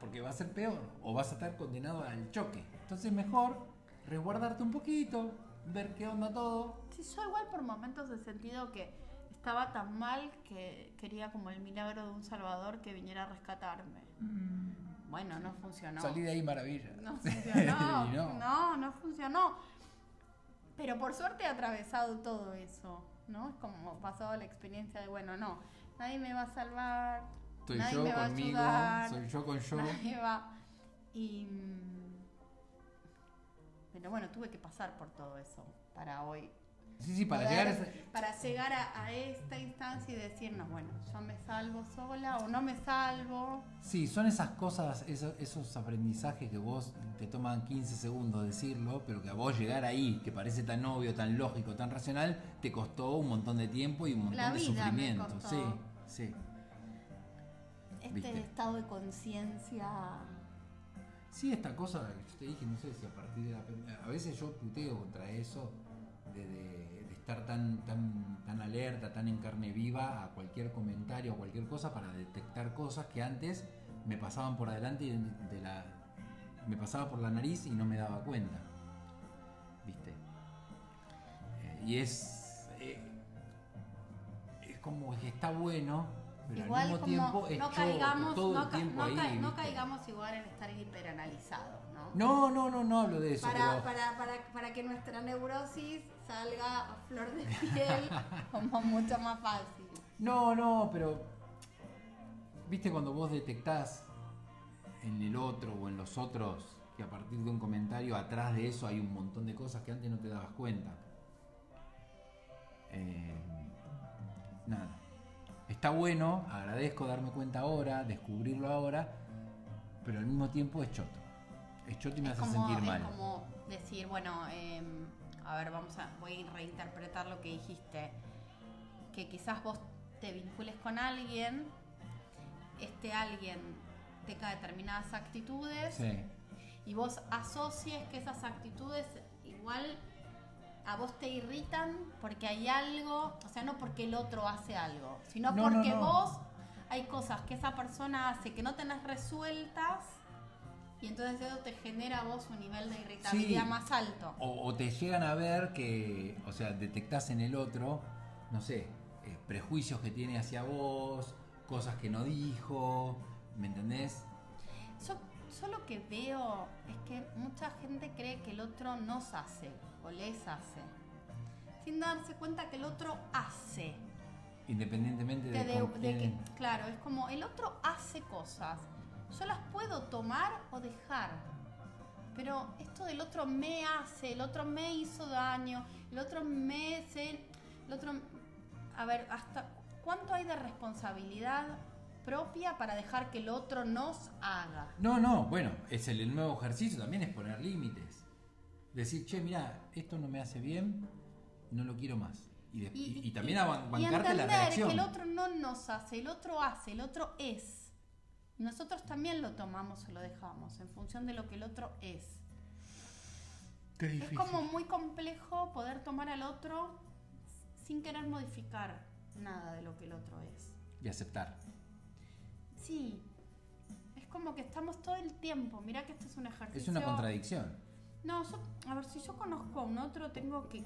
porque va a ser peor o vas a estar condenado al choque. Entonces mejor resguardarte un poquito, ver qué onda todo. Sí, yo igual por momentos he sentido que estaba tan mal que quería como el milagro de un salvador que viniera a rescatarme. Bueno, no funcionó. Salí de ahí maravilla. No funcionó. no. no, no funcionó. Pero por suerte he atravesado todo eso, ¿no? Es como pasado la experiencia de, bueno, no, nadie me va a salvar, Estoy nadie yo me va a conmigo, ayudar, soy yo con yo. nadie va... Y... Pero bueno, tuve que pasar por todo eso para hoy. Sí, sí, para llegar a ese- para llegar a, a esta instancia y decirnos, bueno, yo me salvo sola o no me salvo. Sí, son esas cosas, esos, esos aprendizajes que vos te toman 15 segundos decirlo, pero que a vos llegar ahí, que parece tan obvio, tan lógico, tan racional, te costó un montón de tiempo y un montón La de me sufrimiento. costó. Sí, sí. Este ¿Viste? estado de conciencia... Sí, esta cosa, que yo te dije, no sé si a partir de la... A veces yo puteo contra eso, de, estar tan, tan, tan alerta, tan en carne viva a cualquier comentario, a cualquier cosa, para detectar cosas que antes me pasaban por adelante y de la... Me pasaba por la nariz y no me daba cuenta. ¿Viste? Eh, y es... eh, es como que está bueno, pero Igual al mismo como tiempo es no caigamos, todo no, el ca- tiempo no ahí. ca- no igual en estar hiperanalizados, ¿no? No, no, no, no hablo de eso. para, pero- para, para, para que nuestra neurosis salga a flor de piel como mucho más fácil. No, no, pero. ¿Viste cuando vos detectás en el otro o en los otros que a partir de un comentario atrás de eso hay un montón de cosas que antes no te dabas cuenta? Eh, nada. Está bueno, agradezco darme cuenta ahora, descubrirlo ahora, pero al mismo tiempo es choto. Es choto y me Es hace como, sentir es mal. como decir, bueno, em, a ver, vamos a, voy a reinterpretar lo que dijiste. Que quizás vos te vincules con alguien, este alguien tenga determinadas actitudes Sí. y vos asocies que esas actitudes igual a vos te irritan porque hay algo, o sea, no porque el otro hace algo, sino No, no, porque no. vos hay cosas que esa persona hace que no tenés resueltas y entonces eso te genera a vos un nivel de irritabilidad Sí. más alto. O, o te llegan a ver que, o sea, detectás en el otro, no sé, eh, prejuicios que tiene hacia vos, cosas que no dijo, ¿me entendés? Yo, yo lo que veo es que mucha gente cree que el otro nos hace o les hace, sin darse cuenta que el otro hace. Independientemente de, de- de que, claro, es como el otro hace cosas. Yo las puedo tomar o dejar. Pero esto del otro me hace, el otro me hizo daño, el otro me se, el otro a ver, hasta cuánto hay de responsabilidad propia para dejar que el otro nos haga. No, no, bueno, es el, el nuevo ejercicio también es poner límites. Decir, che, mira, esto no me hace bien, no lo quiero más. Y, de- y- y también a ban- y la reacción. que el otro no nos hace, el otro hace, el otro es. Nosotros también lo tomamos o lo dejamos en función de lo que el otro es. Qué Es difícil. como muy complejo poder tomar al otro sin querer modificar nada de lo que el otro es. Y aceptar. Sí, es como que estamos todo el tiempo. Mira que esto es un ejercicio. Es una contradicción. No, yo, a ver, si yo conozco a un otro, tengo que,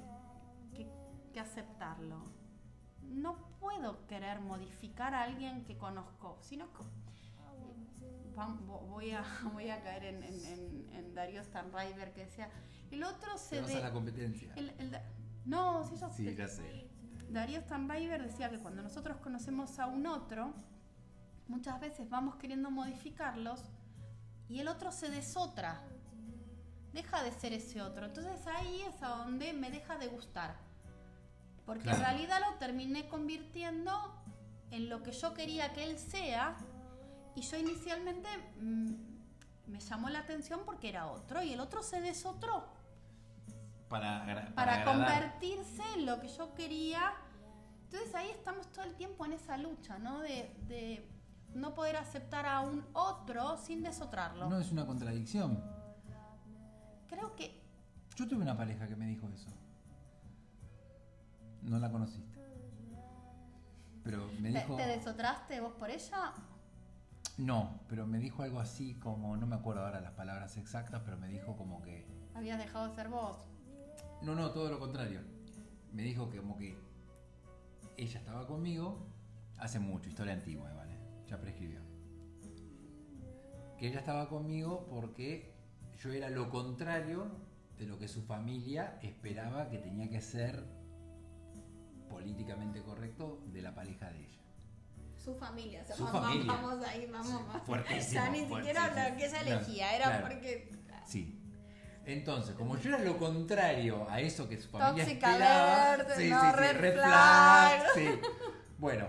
que- que aceptarlo. No puedo querer modificar a alguien que conozco, sino que voy a, voy a caer en, en, en, en Darío Stanriver que decía, el otro se Te vas a la competencia. el- el da- no, sí, yo Sí, ya sé. Darío Stanriver decía que cuando nosotros conocemos a un otro, muchas veces vamos queriendo modificarlos y el otro se desotra. Deja de ser ese otro. Entonces ahí es a donde me deja de gustar. Porque Claro. en realidad lo terminé convirtiendo en lo que yo quería que él sea. Y yo inicialmente mm, me llamó la atención porque era otro y el otro se desotró Para, para, convertirse en lo que yo quería. Entonces ahí estamos todo el tiempo en esa lucha, ¿no? De, de no poder aceptar a un otro sin desotrarlo. No es una contradicción. Creo que Yo tuve una pareja que me dijo eso. No la conociste. Pero me te, dijo. te desotraste vos por ella. No, pero me dijo algo así como, no me acuerdo ahora las palabras exactas, pero me dijo como que... Habías dejado de ser vos. No, no, todo lo contrario. Me dijo que como que ella estaba conmigo hace mucho, historia antigua, ¿vale? Ya prescribió. Que ella estaba conmigo porque yo era lo contrario de lo que su familia esperaba que tenía que ser políticamente correcto de la pareja de ella. Su familia, o sea, Su familia. vamos ahí, vamos. Sí, O sea, ni siquiera lo que No, elegía, era claro. porque. Sí. Entonces, como yo era lo contrario a eso que su familia Tóxica esperaba, verde, sí, no, sí, sí, red red flag. flag, sí. Bueno,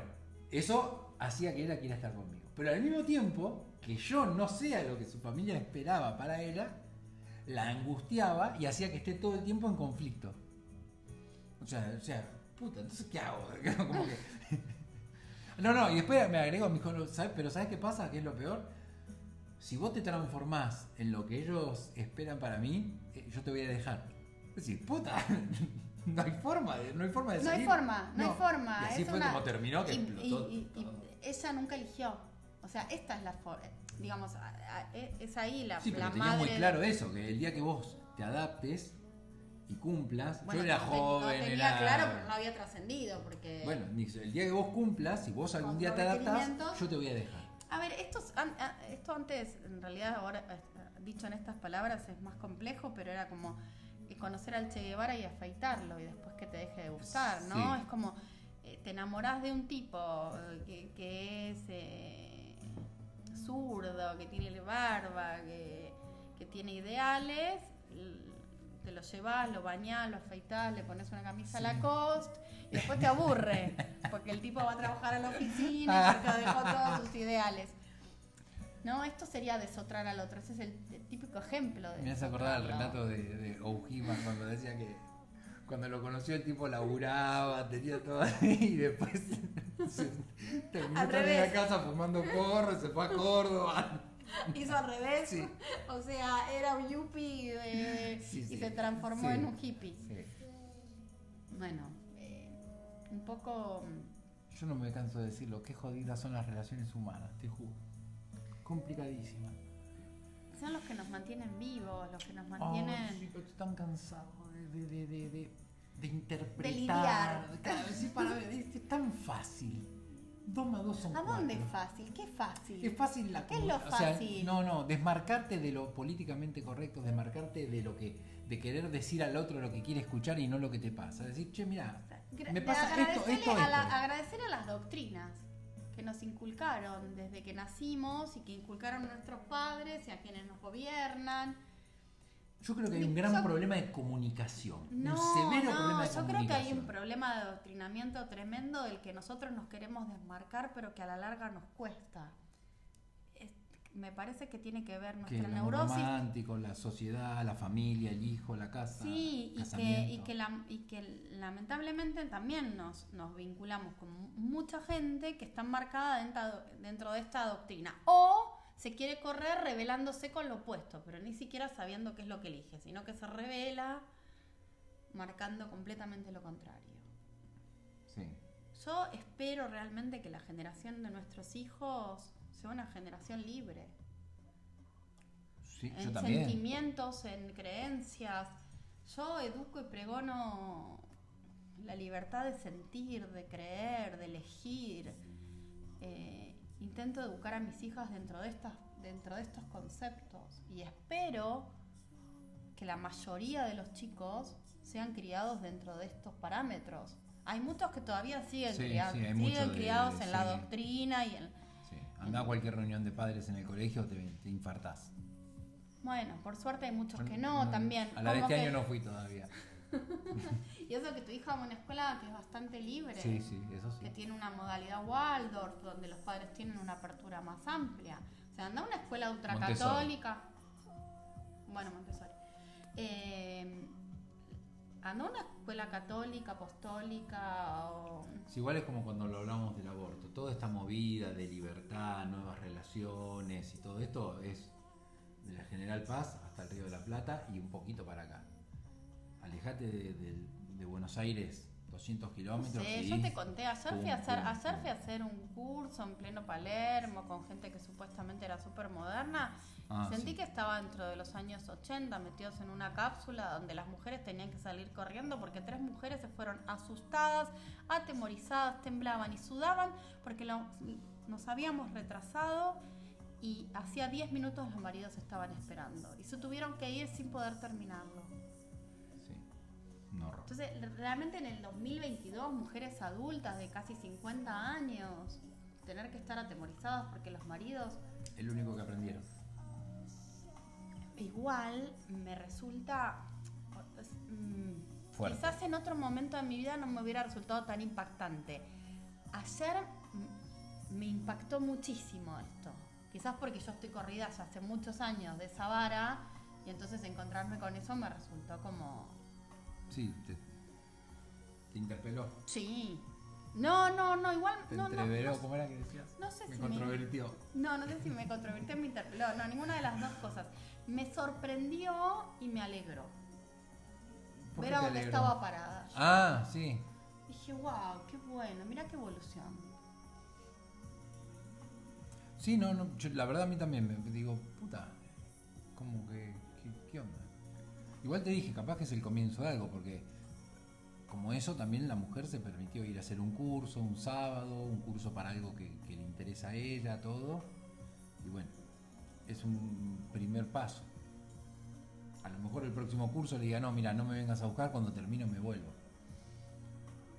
eso hacía que ella quiera estar conmigo. Pero al mismo tiempo, que yo no sea lo que su familia esperaba para ella, la angustiaba y hacía que esté todo el tiempo en conflicto. O sea, o sea, puta, entonces ¿qué hago? Como que- No, no, y después me dijo, ¿sabes? Pero ¿sabes qué pasa? ¿Qué es lo peor? Si vos te transformás en lo que ellos esperan para mí, eh, yo te voy a dejar. Es decir, puta, no hay forma de, no hay forma de No hay salir. forma, no, hay forma. Y así es fue una- como terminó, que y- explotó. y- ella nunca eligió. O sea, esta es la forma. Digamos, a- a- e- es ahí la, Sí, pero la madre. muy claro eso, que el día que vos te adaptes y cumplas, Bueno, yo era no joven, tenía era... claro, pero no había trascendido. Porque. Bueno, el día que vos cumplas, si vos algún Con día te adaptás, requerimientos. yo te voy a dejar. A ver, esto, esto antes, en realidad, ahora eh, dicho en estas palabras es más complejo, pero era como eh, conocer al Che Guevara y afeitarlo y después que te deje de gustar, ¿no? Sí. Es como eh, te enamorás de un tipo eh, que, que es eh, zurdo, que tiene barba, que, que tiene ideales, te lo llevas, lo bañás, lo afeitás, le pones una camisa Lacoste y después te aburre, porque el tipo va a trabajar a la oficina y porque dejó todos sus ideales. No, esto sería desotrar al otro, ese es el, el típico ejemplo. De Me hace acordar el relato de, de Ojima cuando decía que cuando lo conoció el tipo laburaba, tenía todo ahí y después se terminó en la casa fumando porro, se fue a Córdoba. Hizo al revés, Sí. o sea, era un yuppie de- Sí, y se transformó en un hippie. Bueno, eh, un poco... Yo no me canso de decirlo, qué jodidas son las relaciones humanas, te juro. Complicadísimas. Son los que nos mantienen vivos, los que nos mantienen... sí, pero estoy tan cansado de, de, de, de, de- de interpretar. lidiar. Claro, sí, para ver, es, es tan fácil. Dos más dos son ¿A dónde es fácil? ¿Qué es fácil? Es fácil la ¿Qué es lo comu- o sea, fácil? no, no, desmarcarte de lo políticamente correcto, desmarcarte de lo que, de querer decir al otro lo que quiere escuchar y no lo que te pasa. Decir, che, mira, me pasa esto, a la- agradecer a las doctrinas que nos inculcaron desde que nacimos y que inculcaron nuestros padres y a quienes nos gobiernan. Yo creo que hay un gran Yo- problema de comunicación. No, un severo no, problema de yo creo que hay un problema de adoctrinamiento tremendo del que nosotros nos queremos desmarcar, pero que a la larga nos cuesta. Es- me parece que tiene que ver que nuestra el amor neurosis romántico, la sociedad, la familia, el hijo, la casa, Sí, y que, casamiento. y, que la- y que lamentablemente también nos, nos vinculamos con mucha gente que está marcada dentro, dentro de esta doctrina. O se quiere correr rebelándose con lo opuesto, pero ni siquiera sabiendo qué es lo que elige, sino que se revela marcando completamente lo contrario. Sí. Yo espero realmente que la generación de nuestros hijos sea una generación libre Sí, yo en también. sentimientos, en creencias. Yo educo y pregono la libertad de sentir, de creer, de elegir. Eh, intento educar a mis hijas dentro de, estas, dentro de estos conceptos y espero que la mayoría de los chicos sean criados dentro de estos parámetros. Hay muchos que todavía siguen, Sí, criados, sí, siguen de- en la doctrina y en, a cualquier reunión de padres en el colegio, te, te infartás. Bueno, por suerte hay muchos que no, también. A la de este que- año no fui todavía. Y eso que tu hija va a una escuela que es bastante libre, Sí, sí, eso sí. que tiene una modalidad Waldorf, donde los padres tienen una apertura más amplia. O sea, anda a una escuela ultracatólica. Bueno, Montessori. Eh, anda a una escuela católica, apostólica o... Igual es como cuando lo hablamos del aborto. Toda esta movida de libertad, nuevas relaciones y todo esto es de la General Paz hasta el Río de la Plata y un poquito para acá. Alejate de, de- de Buenos Aires 200 kilómetros. Sí, yo te conté, ayer fui, a hacer, pum, ayer pum. fui a hacer un curso en pleno Palermo con gente que supuestamente era súper moderna. Ah, Sentí sí. que estaba dentro de los años 80 metidos en una cápsula donde las mujeres tenían que salir corriendo porque tres mujeres se fueron asustadas, atemorizadas, temblaban y sudaban porque lo- nos habíamos retrasado y hacía 10 minutos los maridos estaban esperando y se tuvieron que ir sin poder terminarlo. Entonces, realmente en el 2022, mujeres adultas de casi 50 años, tener que estar atemorizadas porque los maridos El único que aprendieron. igual me resulta... es, mm, Fuerte. Quizás en otro momento de mi vida no me hubiera resultado tan impactante. Ayer me impactó muchísimo esto. Quizás porque yo estoy corrida ya hace muchos años de esa vara y entonces encontrarme con eso me resultó como... Sí, te, te interpeló. Sí. No, no, no, igual... Te no, no, entreveró, no, ¿cómo era que decías? no sé Me si me- controvertió. No, no sé si me controvertí o me interpeló. No, ninguna de las dos cosas. Me sorprendió y me alegró. ¿Por Ver a dónde estaba parada. yo. Ah, sí. Dije, wow, qué bueno, mira qué evolución. Sí, no, no, yo- la verdad a mí también me digo, puta, como que. Igual te dije, capaz que es el comienzo de algo, porque como eso también la mujer se permitió ir a hacer un curso, un sábado, un curso para algo que, le interesa a ella, todo. Y bueno, es un primer paso. A lo mejor el próximo curso le diga, no, mira, no me vengas a buscar, cuando termino me vuelvo.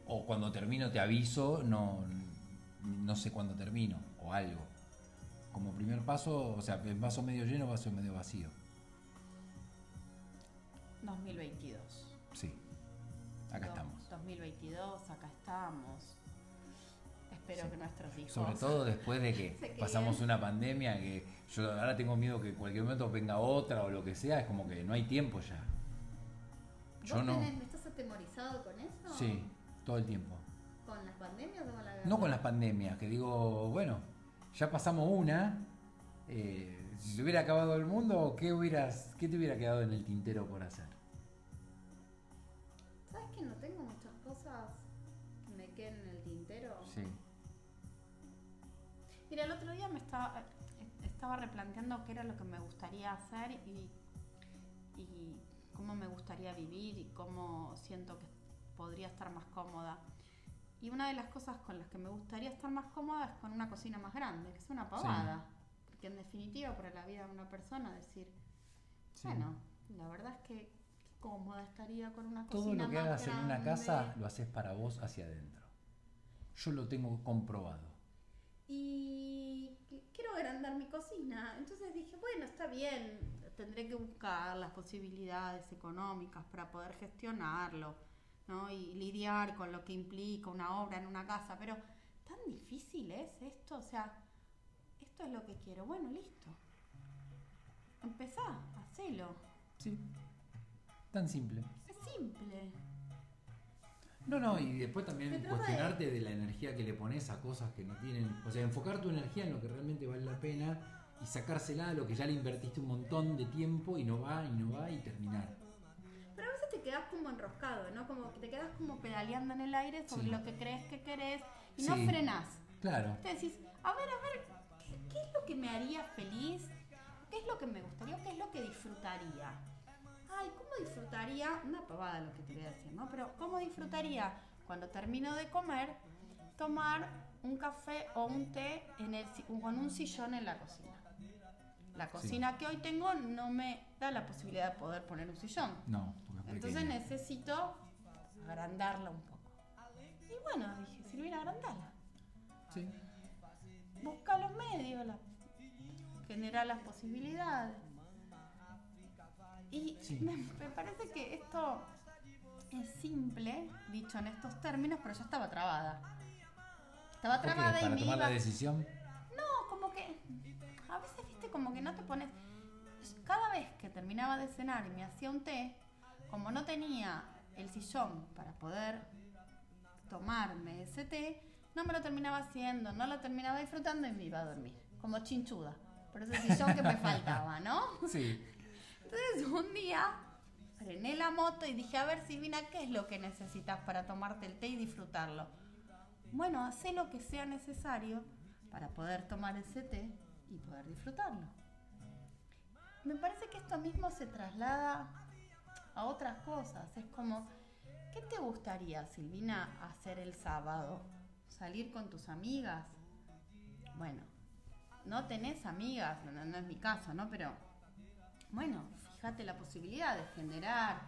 O cuando termino te aviso, no, no sé cuándo termino, o algo. Como primer paso, o sea, vaso medio lleno, vaso medio vacío. 2022. Sí, acá Do- estamos. 2022, acá estamos. Espero Sí. que nuestros hijos. Sobre todo después de que pasamos una pandemia, que yo ahora tengo miedo que en cualquier momento venga otra o lo que sea, es como que no hay tiempo ya. Yo ¿Vos no. tenés- ¿Estás atemorizado con eso? Sí, todo el tiempo. ¿Con las pandemias o con la guerra? No con las pandemias, que digo, bueno, ya pasamos una. eh, si se hubiera acabado el mundo, ¿qué, hubieras, ¿qué te hubiera quedado en el tintero por hacer? Mira, el otro día me estaba, estaba replanteando qué era lo que me gustaría hacer y, y cómo me gustaría vivir y cómo siento que podría estar más cómoda. Y una de las cosas con las que me gustaría estar más cómoda es con una cocina más grande, que es una pavada. Porque en definitiva, para la vida de una persona, decir, Sí. bueno, la verdad es que qué cómoda estaría con una Todo cocina lo que más hagas en una grande. casa lo haces para vos hacia adentro. Yo lo tengo comprobado. Y qu- quiero agrandar mi cocina. Entonces dije, bueno, está bien, tendré que buscar las posibilidades económicas para poder gestionarlo, ¿no? Y lidiar con lo que implica una obra en una casa, pero tan difícil es esto, o sea, esto es lo que quiero. Bueno, listo. Empezá, hacelo. Sí. Tan simple. Es simple. No, no, y después también de- cuestionarte de... la energía que le pones a cosas que no tienen. O sea, enfocar tu energía en lo que realmente vale la pena y sacársela a lo que ya le invertiste un montón de tiempo y no va, y no va, y terminar. Pero a veces te quedas como enroscado, ¿no? Como que te quedas como pedaleando en el aire sobre Sí. lo que crees que querés y no frenás. Claro. Te decís, a ver, a ver, ¿qué, qué es lo que me haría feliz? ¿Qué es lo que me gustaría? ¿Qué es lo que disfrutaría? Ay, ¿cómo disfrutaría? Una pavada lo que te voy a decir, ¿no? Pero ¿cómo disfrutaría cuando termino de comer tomar un café o un té en el, con un sillón en la cocina? La cocina que hoy tengo no me da la posibilidad de poder poner un sillón. No, porque es Entonces necesito agrandarla un poco. Y bueno, dije, sirviera agrandarla. Sí. Busca los medios, la, genera las posibilidades. Y Sí. me, me parece que esto es simple, dicho en estos términos, pero yo estaba trabada. Estaba trabada y ¿Para me tomar iba... la decisión? No, como que a veces, viste, como que no te pones... Cada vez que terminaba de cenar y me hacía un té, como no tenía el sillón para poder tomarme ese té, no me lo terminaba haciendo, no lo terminaba disfrutando y me iba a dormir, como chinchuda, por ese sillón que me faltaba, ¿no? Sí. Entonces un día frené la moto y dije, a ver Silvina, ¿qué es lo que necesitas para tomarte el té y disfrutarlo? Bueno, hacé lo que sea necesario para poder tomar ese té y poder disfrutarlo. Me parece que esto mismo se traslada a otras cosas. Es como, ¿qué te gustaría, Silvina, hacer el sábado? ¿Salir con tus amigas? Bueno, no tenés amigas, no, no es mi caso, ¿no? Pero, bueno, fíjate la posibilidad de generar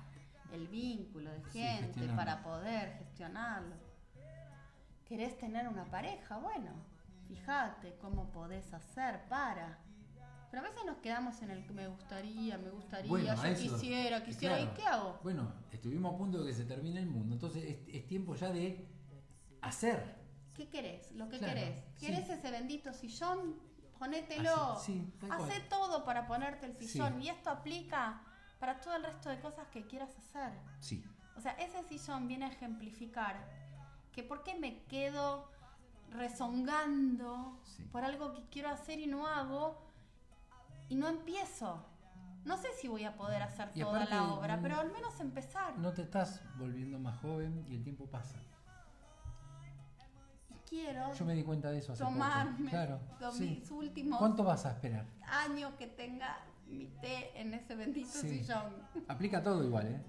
el vínculo de gente para poder gestionarlo. ¿Querés tener una pareja? Bueno, fíjate cómo podés hacer para. Pero a veces nos quedamos en el que me gustaría, me gustaría, Bueno, yo eso. quisiera, quisiera. Claro. ¿Y qué hago? Bueno, estuvimos a punto de que se termine el mundo, entonces es, es tiempo ya de hacer. ¿Qué querés? Lo que Claro, querés. sí. ¿Querés ese bendito sillón? Ponételo. Sí. Hacé todo para ponerte el Sí. sillón. Y esto aplica para todo el resto de cosas que quieras hacer. Sí, O sea, ese sillón viene a ejemplificar que por qué me quedo rezongando Sí. por algo que quiero hacer y no hago y no empiezo. No sé si voy a poder hacer Y toda aparte, la obra, pero al menos empezar. no te estás volviendo más joven y el tiempo pasa. Quiero Yo me di cuenta de eso hace tomarme. Claro, los sí. mis últimos ¿Cuánto vas a esperar? años que tenga mi té en ese bendito Sí. sillón. Aplica todo igual, ¿eh?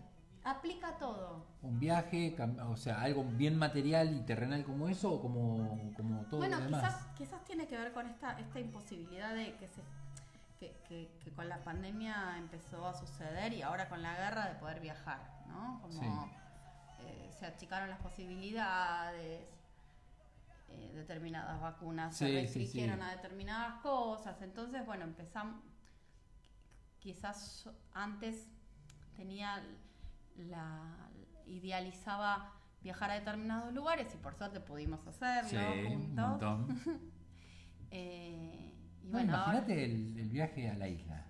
Aplica todo. Un viaje, cam- o sea, algo bien material y terrenal como eso o como, como todo bueno, lo demás. quizás, quizás tiene que ver con esta, esta imposibilidad de que se que, que- que con la pandemia empezó a suceder y ahora con la guerra de poder viajar, ¿no? Como Sí. eh, se achicaron las posibilidades, eh, determinadas vacunas Sí, se restringieron sí. a determinadas cosas, entonces bueno, empezamos, quizás antes tenía la idealizaba viajar a determinados lugares y por suerte pudimos hacerlo Sí, un juntos. montón. Eh, y No, bueno, ahora- imagínate el, el viaje a la isla.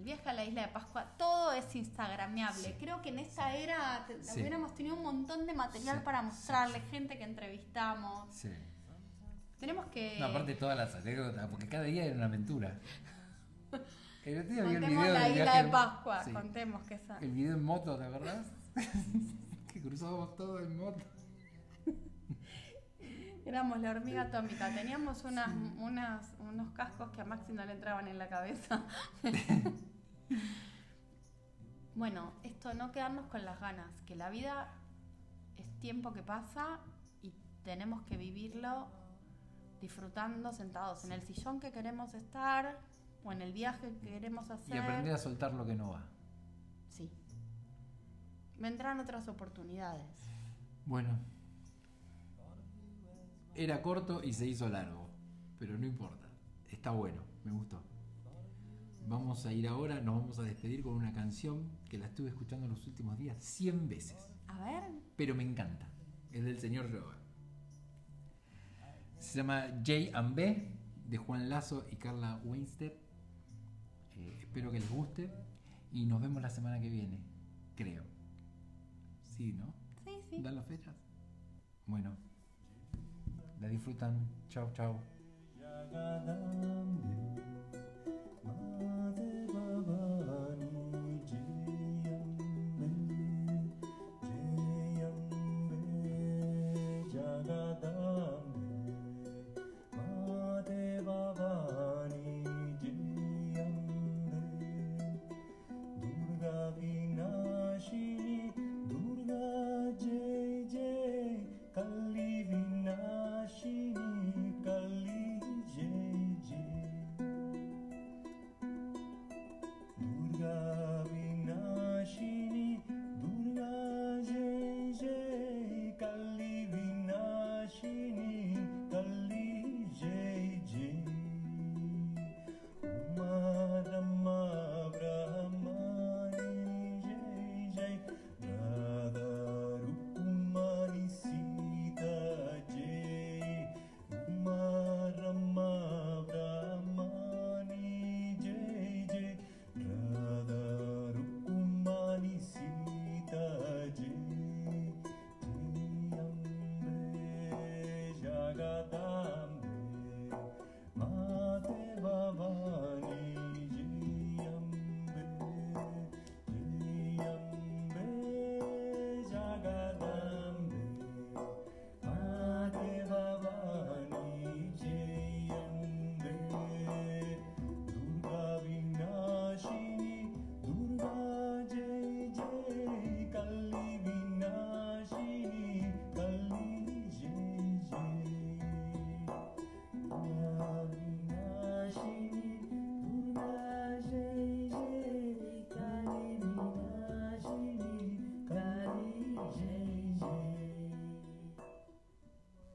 El viaje a la isla de Pascua, todo es instagrameable. Sí. Creo que en esta era Sí. hubiéramos tenido un montón de material Sí, para sí, mostrarle, gente que entrevistamos. Sí. Tenemos que No, aparte todas las anécdotas, porque cada día era una aventura. El otro día vi el contemos video la isla viaje- de Pascua, sí. contemos que esa. El video en moto, ¿te acordás? que cruzábamos todo en moto. Éramos la hormiga atómica, teníamos unas, unas, unos cascos que a Maxi no le entraban en la cabeza. bueno, esto no quedarnos con las ganas, que la vida es tiempo que pasa y tenemos que vivirlo disfrutando sentados en el sillón que queremos estar o en el viaje que queremos hacer. Y aprender a soltar lo que no va. Sí. Vendrán otras oportunidades. Bueno. Era corto y se hizo largo. Pero no importa. Está bueno. Me gustó. Vamos a ir ahora, nos vamos a despedir con una canción que la estuve escuchando los últimos días 100 veces. A ver, Pero me encanta. Es del señor Yoga. Se llama J and B de Juan Lazo y Carla Weinstein. Eh, espero que les guste. Y nos vemos la semana que viene. Creo. Sí, ¿no? sí, sí. ¿Dan las fechas? Bueno. La disfrutan. Chao, chao.